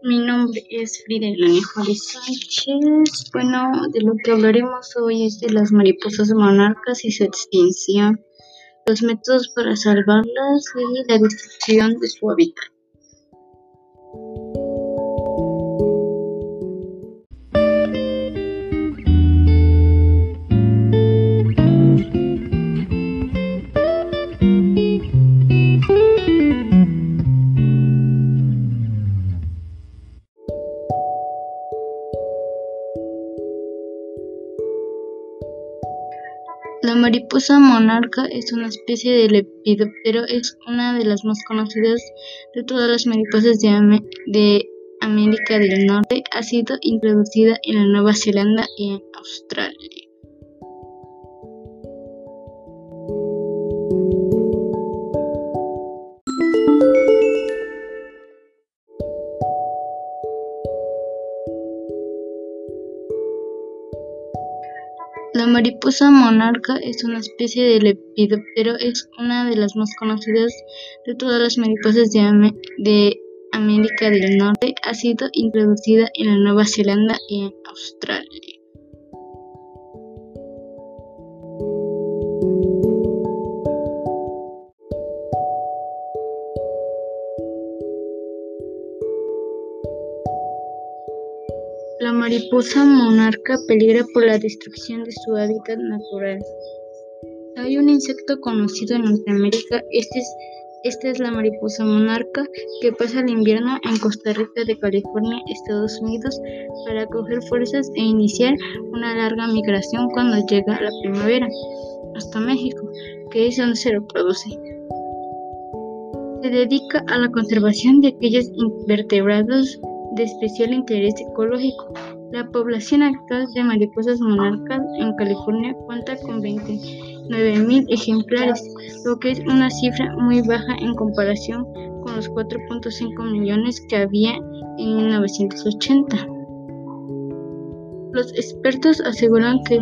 Mi nombre es Frida Elania Sánchez. Bueno, de lo que hablaremos hoy es de las mariposas monarcas y su extinción, los métodos para salvarlas y la destrucción de su hábitat. La mariposa monarca es una especie de lepidóptero, es una de las más conocidas de todas las mariposas de, América del Norte. Ha sido introducida en Nueva Zelanda y en Australia. La mariposa monarca es una especie de lepidóptero, es una de las más conocidas de todas las mariposas de, América del Norte. Ha sido introducida en Nueva Zelanda y en Australia. Mariposa monarca peligra por la destrucción de su hábitat natural. Hay un insecto conocido en Norteamérica, este es, esta es la mariposa monarca, que pasa el invierno en Costa Rica de California, Estados Unidos, para coger fuerzas e iniciar una larga migración cuando llega la primavera, hasta México, que es donde se reproduce. Se dedica a la conservación de aquellos invertebrados de especial interés ecológico. La población actual de mariposas monarcas en California cuenta con 29.000 ejemplares, lo que es una cifra muy baja en comparación con los 4.5 millones que había en 1980. Los expertos aseguran que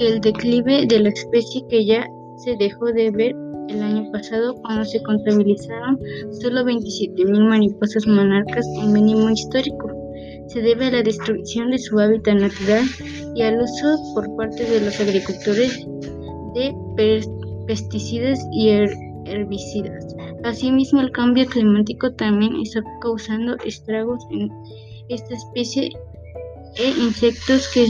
el declive de la especie que ya se dejó de ver el año pasado cuando se contabilizaron solo 27.000 mariposas monarcas en mínimo histórico. Se debe a la destrucción de su hábitat natural y al uso por parte de los agricultores de pesticidas y herbicidas. Asimismo, el cambio climático también está causando estragos en esta especie e insectos que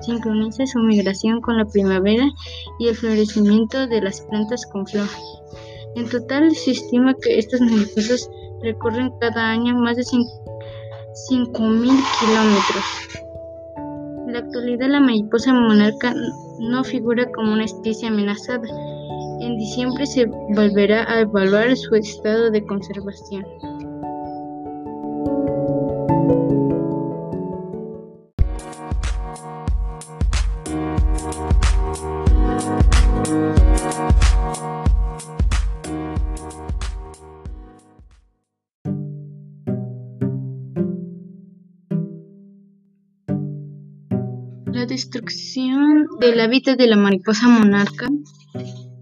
sincroniza su migración con la primavera y el florecimiento de las plantas con flor. En total se estima que estas mariposas recorren cada año más de 5.000 kilómetros. En la actualidad la mariposa monarca no figura como una especie amenazada. En diciembre se volverá a evaluar su estado de conservación. La destrucción del hábitat de la mariposa monarca.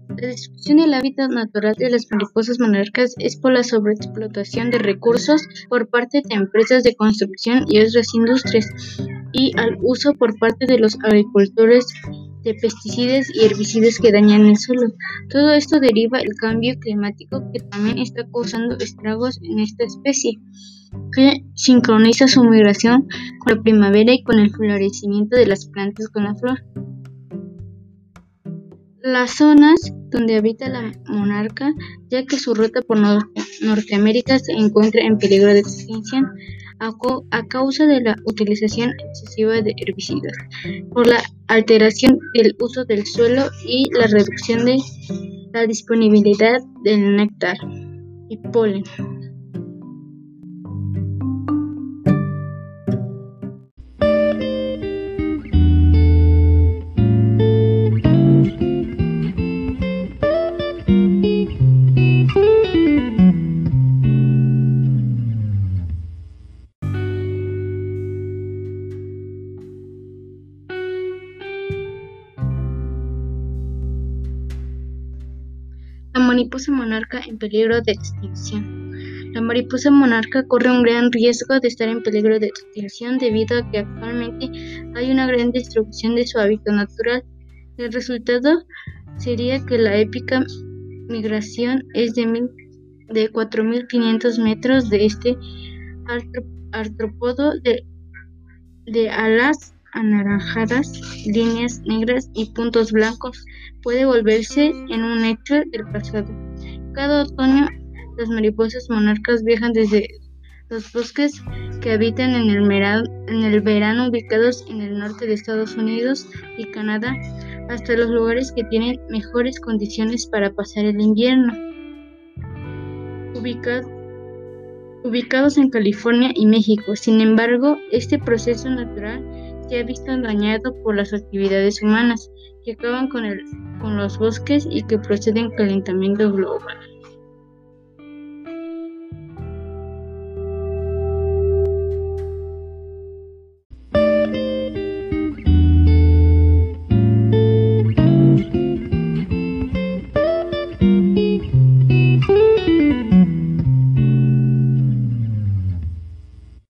La destrucción del hábitat natural de las mariposas monarcas es por la sobreexplotación de recursos por parte de empresas de construcción y otras industrias y al uso por parte de los agricultores de pesticidas y herbicidas que dañan el suelo. Todo esto deriva del cambio climático que también está causando estragos en esta especie que sincroniza su migración con la primavera y con el florecimiento de las plantas con la flor. Las zonas donde habita la monarca, ya que su ruta por Norteamérica se encuentra en peligro de extinción a, causa de la utilización excesiva de herbicidas, por la alteración del uso del suelo y la reducción de la disponibilidad del néctar y polen. Mariposa monarca en peligro de extinción. La mariposa monarca corre un gran riesgo de estar en peligro de extinción debido a que actualmente hay una gran destrucción de su hábitat natural. El resultado sería que la épica migración es de, de 4.500 metros de este artrópodo de, de alas anaranjadas, líneas negras y puntos blancos. Puede volverse en un hecho del pasado. Cada otoño las mariposas monarcas viajan desde los bosques que habitan en el, verano ubicados en el norte de Estados Unidos y Canadá hasta los lugares que tienen mejores condiciones para pasar el invierno. ubicados en California y México. Sin embargo, este proceso natural se ha visto dañado por las actividades humanas que acaban con, con los bosques y que proceden calentamiento global.